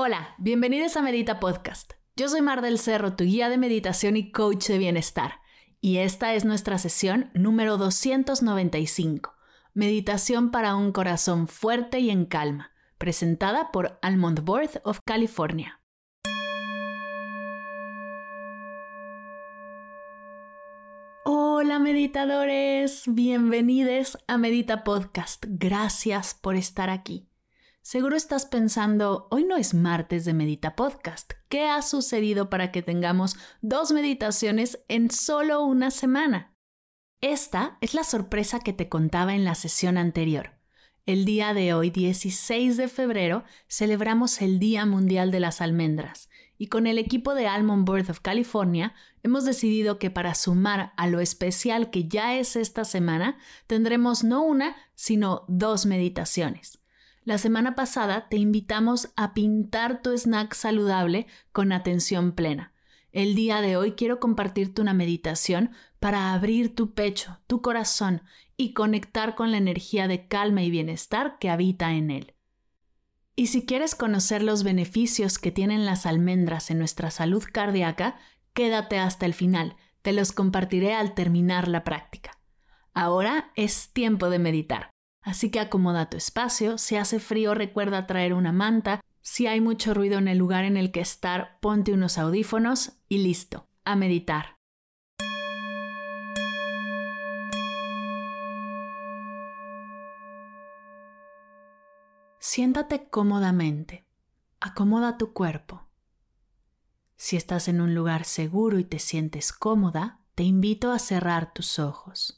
Hola, bienvenidos a Medita Podcast. Yo soy Mar del Cerro, tu guía de meditación y coach de bienestar. Y esta es nuestra sesión número 295, Meditación para un corazón fuerte y en calma, presentada por Almond Board of California. Hola meditadores, bienvenidos a Medita Podcast. Gracias por estar aquí. Seguro estás pensando, hoy no es martes de Medita Podcast. ¿Qué ha sucedido para que tengamos dos meditaciones en solo una semana? Esta es la sorpresa que te contaba en la sesión anterior. El día de hoy, 16 de febrero, celebramos el Día Mundial de las Almendras y con el equipo de Almond Board of California hemos decidido que para sumar a lo especial que ya es esta semana, tendremos no una, sino dos meditaciones. La semana pasada te invitamos a pintar tu snack saludable con atención plena. El día de hoy quiero compartirte una meditación para abrir tu pecho, tu corazón y conectar con la energía de calma y bienestar que habita en él. Y si quieres conocer los beneficios que tienen las almendras en nuestra salud cardíaca, quédate hasta el final, te los compartiré al terminar la práctica. Ahora es tiempo de meditar. Así que acomoda tu espacio, si hace frío recuerda traer una manta, si hay mucho ruido en el lugar en el que estar, ponte unos audífonos y listo, a meditar. Siéntate cómodamente. Acomoda tu cuerpo. Si estás en un lugar seguro y te sientes cómoda, te invito a cerrar tus ojos.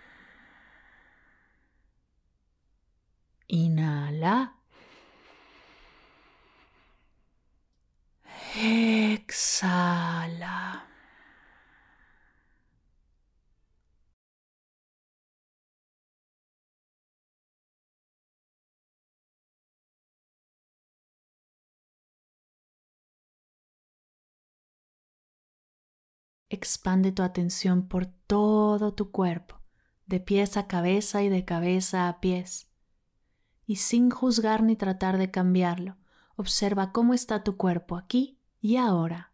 Inhala. Exhala. Expande tu atención por todo tu cuerpo, de pies a cabeza y de cabeza a pies y sin juzgar ni tratar de cambiarlo, observa cómo está tu cuerpo aquí y ahora.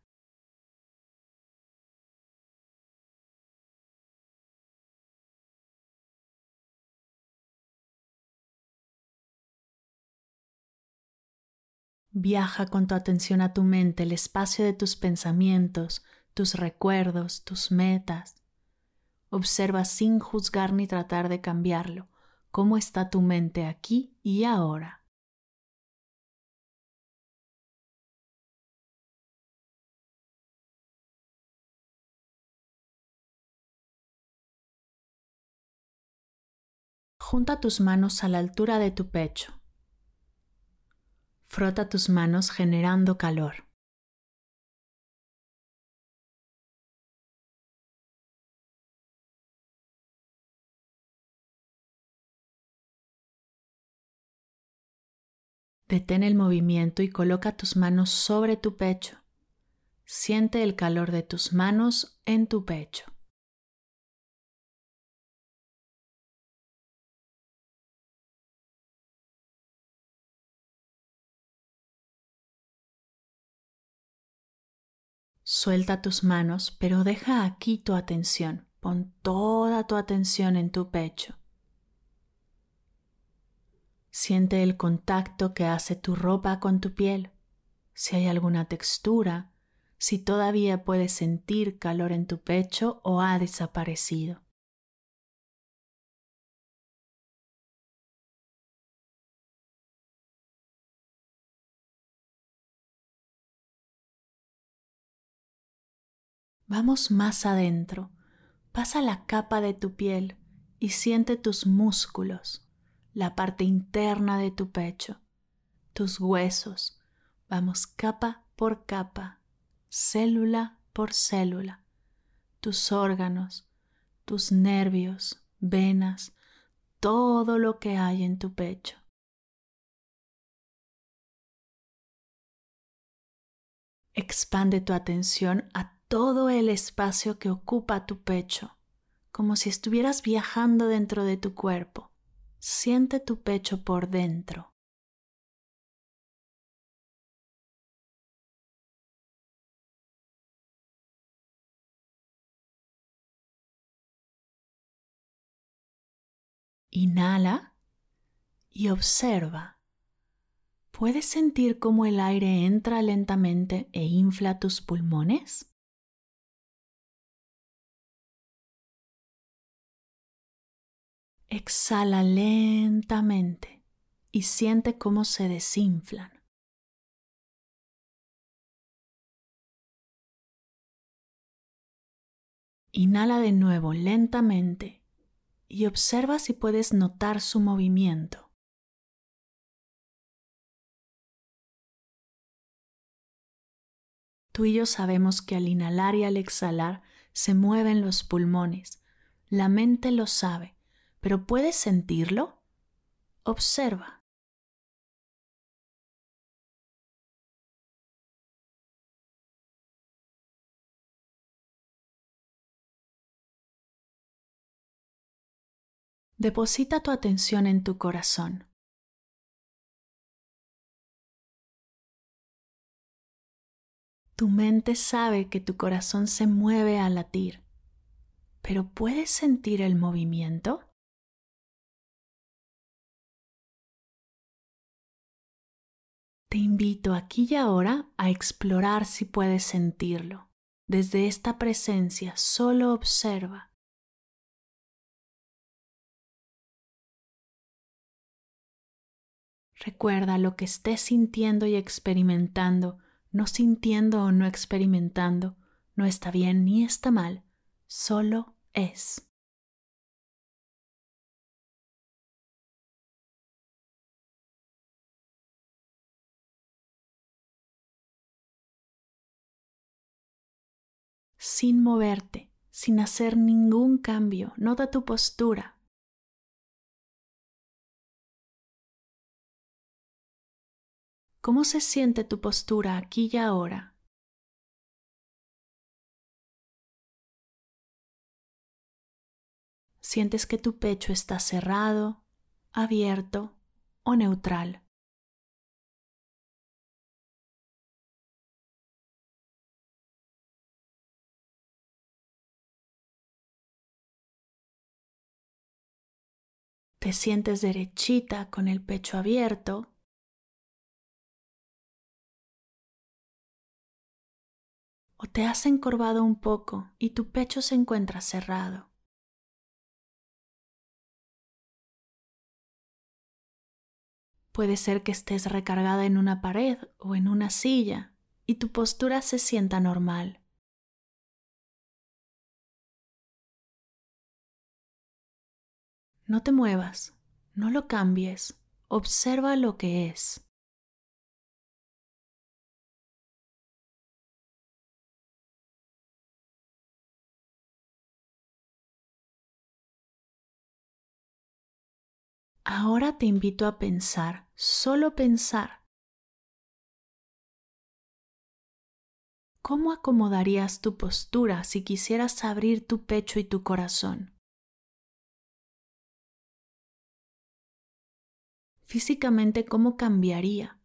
Viaja con tu atención a tu mente, el espacio de tus pensamientos, tus recuerdos, tus metas. Observa sin juzgar ni tratar de cambiarlo cómo está tu mente aquí y ahora. Junta tus manos a la altura de tu pecho. Frota tus manos generando calor. Detén el movimiento y coloca tus manos sobre tu pecho. Siente el calor de tus manos en tu pecho. Suelta tus manos, pero deja aquí tu atención. Pon toda tu atención en tu pecho. Siente el contacto que hace tu ropa con tu piel, si hay alguna textura, si todavía puedes sentir calor en tu pecho o ha desaparecido. Vamos más adentro. Pasa la capa de tu piel y siente tus músculos, la parte interna de tu pecho, tus huesos. Vamos capa por capa, célula por célula, tus órganos, tus nervios, venas, todo lo que hay en tu pecho. Expande tu atención a todo el espacio que ocupa tu pecho, como si estuvieras viajando dentro de tu cuerpo. Siente tu pecho por dentro. Inhala y observa. ¿Puedes sentir cómo el aire entra lentamente e infla tus pulmones? Exhala lentamente y siente cómo se desinflan. Inhala de nuevo lentamente y observa si puedes notar su movimiento. Tú y yo sabemos que al inhalar y al exhalar se mueven los pulmones. La mente lo sabe, pero ¿puedes sentirlo? Observa. Deposita tu atención en tu corazón. Tu mente sabe que tu corazón se mueve a latir, pero ¿puedes sentir el movimiento? Te invito aquí y ahora a explorar si puedes sentirlo. Desde esta presencia solo observa. Recuerda lo que estés sintiendo y experimentando no sintiendo o no experimentando, no está bien ni está mal, solo es. Sin moverte, sin hacer ningún cambio, nota tu postura, ¿Cómo se siente tu postura aquí y ahora? ¿Sientes que tu pecho está cerrado, abierto o neutral? ¿Te sientes derechita con el pecho abierto o te has encorvado un poco y tu pecho se encuentra cerrado. Puede ser que estés recargada en una pared o en una silla y tu postura se sienta normal. No te muevas, no lo cambies, observa lo que es. Ahora te invito a pensar, solo pensar. ¿Cómo acomodarías tu postura si quisieras abrir tu pecho y tu corazón? Físicamente, ¿cómo cambiaría?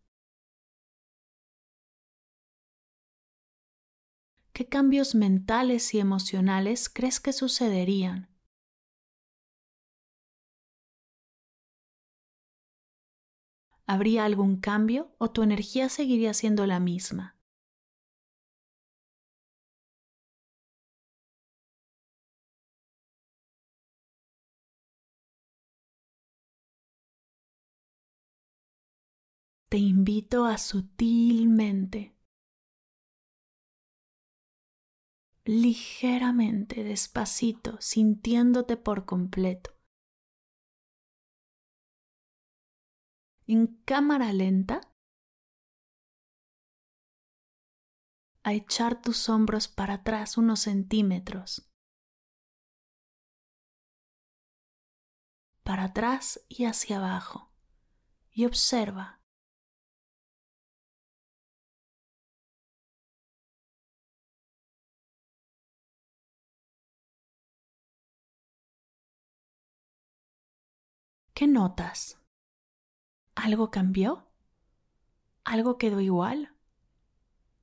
¿Qué cambios mentales y emocionales crees que sucederían? ¿Habría algún cambio o tu energía seguiría siendo la misma? Te invito a sutilmente ligeramente, despacito, sintiéndote por completo. En cámara lenta, a echar tus hombros para atrás unos centímetros. Para atrás y hacia abajo. Y observa. ¿Qué notas? ¿Algo cambió? ¿Algo quedó igual?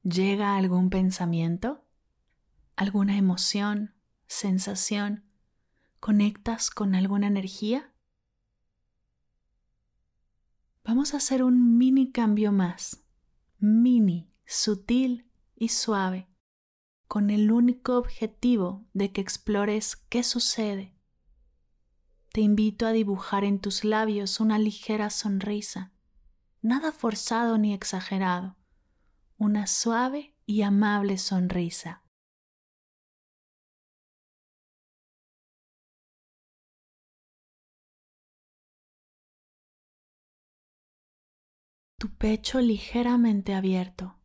¿Llega algún pensamiento? ¿Alguna emoción? ¿Sensación? ¿Conectas con alguna energía? Vamos a hacer un mini cambio más, mini, sutil y suave, con el único objetivo de que explores qué sucede te invito a dibujar en tus labios una ligera sonrisa, nada forzado ni exagerado, una suave y amable sonrisa. Tu pecho ligeramente abierto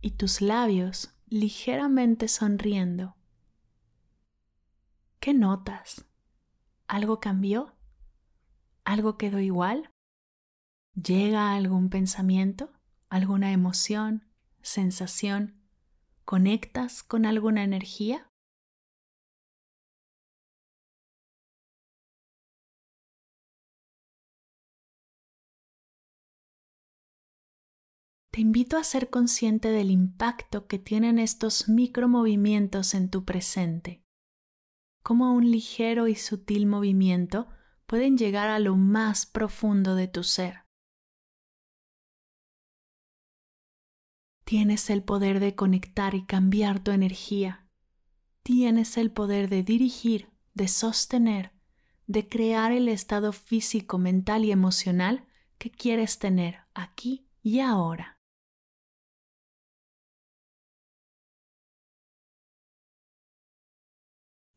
y tus labios ligeramente sonriendo. ¿Qué notas? ¿Algo cambió? ¿Algo quedó igual? ¿Llega algún pensamiento? ¿Alguna emoción? ¿Sensación? ¿Conectas con alguna energía? Te invito a ser consciente del impacto que tienen estos micromovimientos en tu presente cómo un ligero y sutil movimiento pueden llegar a lo más profundo de tu ser. Tienes el poder de conectar y cambiar tu energía. Tienes el poder de dirigir, de sostener, de crear el estado físico, mental y emocional que quieres tener aquí y ahora.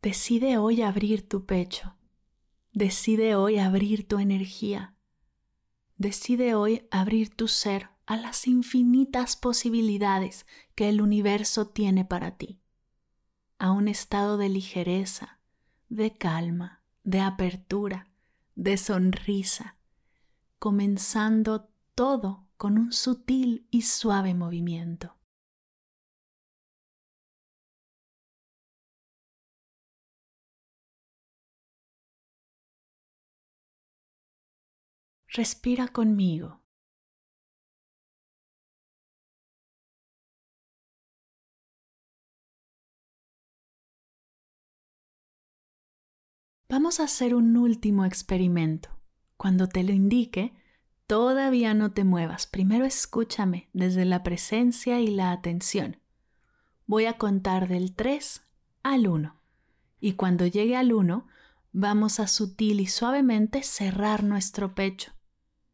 Decide hoy abrir tu pecho. Decide hoy abrir tu energía. Decide hoy abrir tu ser a las infinitas posibilidades que el universo tiene para ti. A un estado de ligereza, de calma, de apertura, de sonrisa, comenzando todo con un sutil y suave movimiento. Respira conmigo. Vamos a hacer un último experimento. Cuando te lo indique, todavía no te muevas. Primero escúchame desde la presencia y la atención. Voy a contar del 3 al 1. Y cuando llegue al 1, vamos a sutil y suavemente cerrar nuestro pecho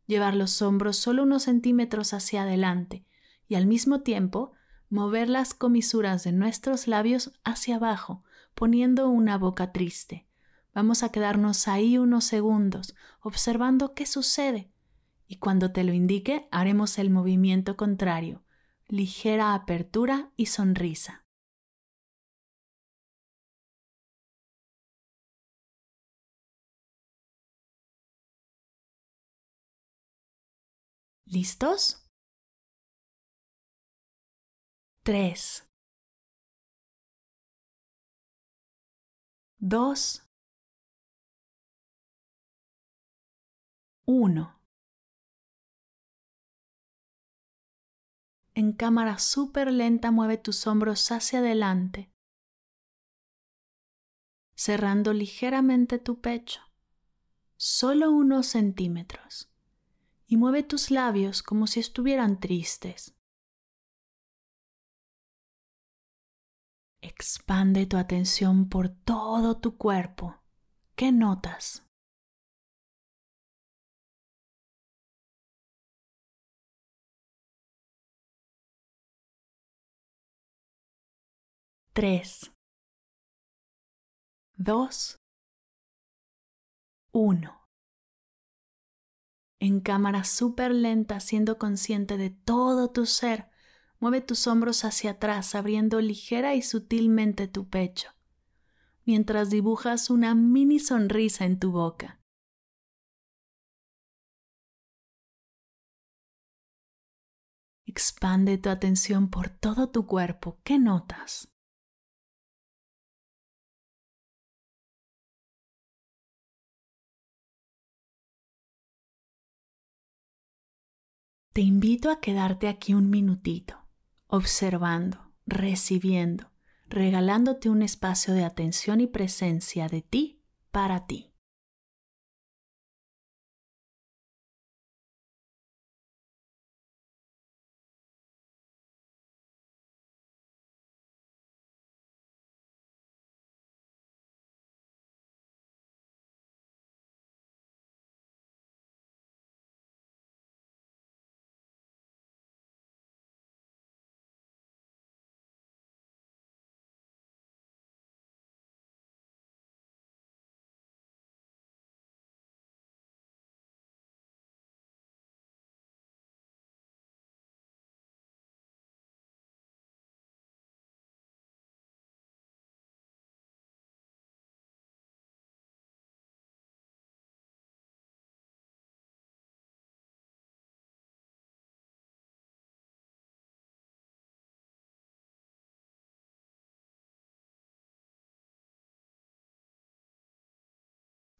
llevar los hombros solo unos centímetros hacia adelante y al mismo tiempo mover las comisuras de nuestros labios hacia abajo, poniendo una boca triste. Vamos a quedarnos ahí unos segundos, observando qué sucede, y cuando te lo indique haremos el movimiento contrario, ligera apertura y sonrisa. ¿Listos? 3, 2, 1. En cámara súper lenta mueve tus hombros hacia adelante, cerrando ligeramente tu pecho, solo unos centímetros y mueve tus labios como si estuvieran tristes. Expande tu atención por todo tu cuerpo. ¿Qué notas? 3, 2, 1. En cámara súper lenta, siendo consciente de todo tu ser, mueve tus hombros hacia atrás, abriendo ligera y sutilmente tu pecho, mientras dibujas una mini sonrisa en tu boca. Expande tu atención por todo tu cuerpo. ¿Qué notas? Te invito a quedarte aquí un minutito, observando, recibiendo, regalándote un espacio de atención y presencia de ti para ti.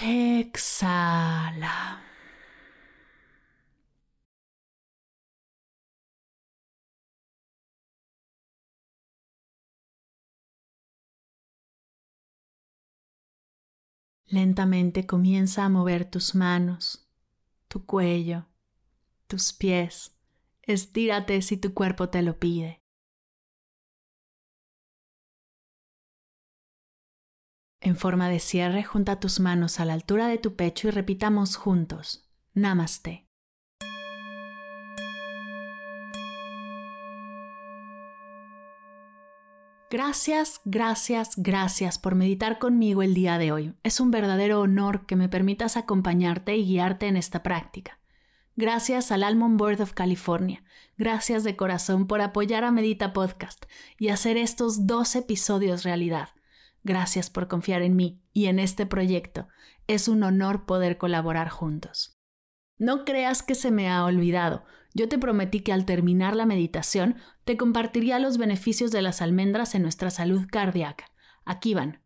Exhala. Lentamente comienza a mover tus manos, tu cuello, tus pies. Estírate si tu cuerpo te lo pide. En forma de cierre, junta tus manos a la altura de tu pecho y repitamos juntos. Namaste. Gracias, gracias, gracias por meditar conmigo el día de hoy. Es un verdadero honor que me permitas acompañarte y guiarte en esta práctica. Gracias al Almond Board of California. Gracias de corazón por apoyar a Medita Podcast y hacer estos dos episodios realidad. Gracias por confiar en mí y en este proyecto. Es un honor poder colaborar juntos. No creas que se me ha olvidado. Yo te prometí que al terminar la meditación te compartiría los beneficios de las almendras en nuestra salud cardíaca. Aquí van.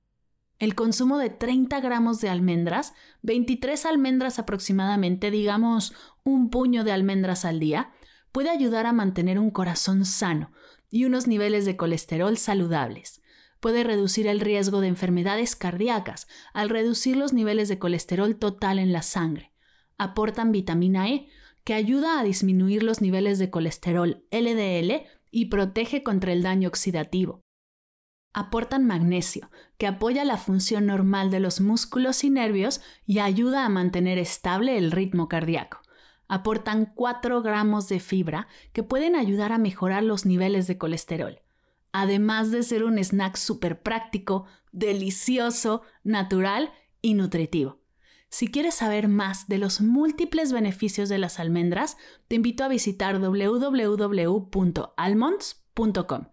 El consumo de 30 gramos de almendras, 23 almendras aproximadamente, digamos un puño de almendras al día, puede ayudar a mantener un corazón sano y unos niveles de colesterol saludables puede reducir el riesgo de enfermedades cardíacas al reducir los niveles de colesterol total en la sangre. Aportan vitamina E, que ayuda a disminuir los niveles de colesterol LDL y protege contra el daño oxidativo. Aportan magnesio, que apoya la función normal de los músculos y nervios y ayuda a mantener estable el ritmo cardíaco. Aportan 4 gramos de fibra, que pueden ayudar a mejorar los niveles de colesterol además de ser un snack súper práctico, delicioso, natural y nutritivo. Si quieres saber más de los múltiples beneficios de las almendras, te invito a visitar www.almonds.com,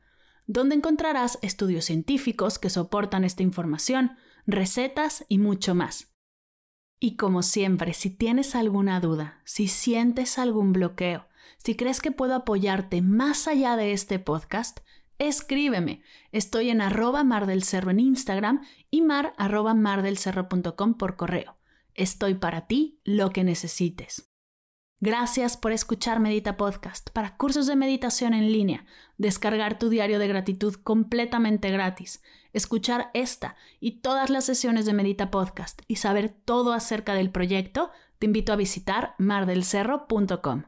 donde encontrarás estudios científicos que soportan esta información, recetas y mucho más. Y como siempre, si tienes alguna duda, si sientes algún bloqueo, si crees que puedo apoyarte más allá de este podcast, escríbeme. Estoy en arroba mar del cerro en Instagram y mar arroba mardelcerro.com por correo. Estoy para ti lo que necesites. Gracias por escuchar Medita Podcast. Para cursos de meditación en línea, descargar tu diario de gratitud completamente gratis, escuchar esta y todas las sesiones de Medita Podcast y saber todo acerca del proyecto, te invito a visitar mardelcerro.com.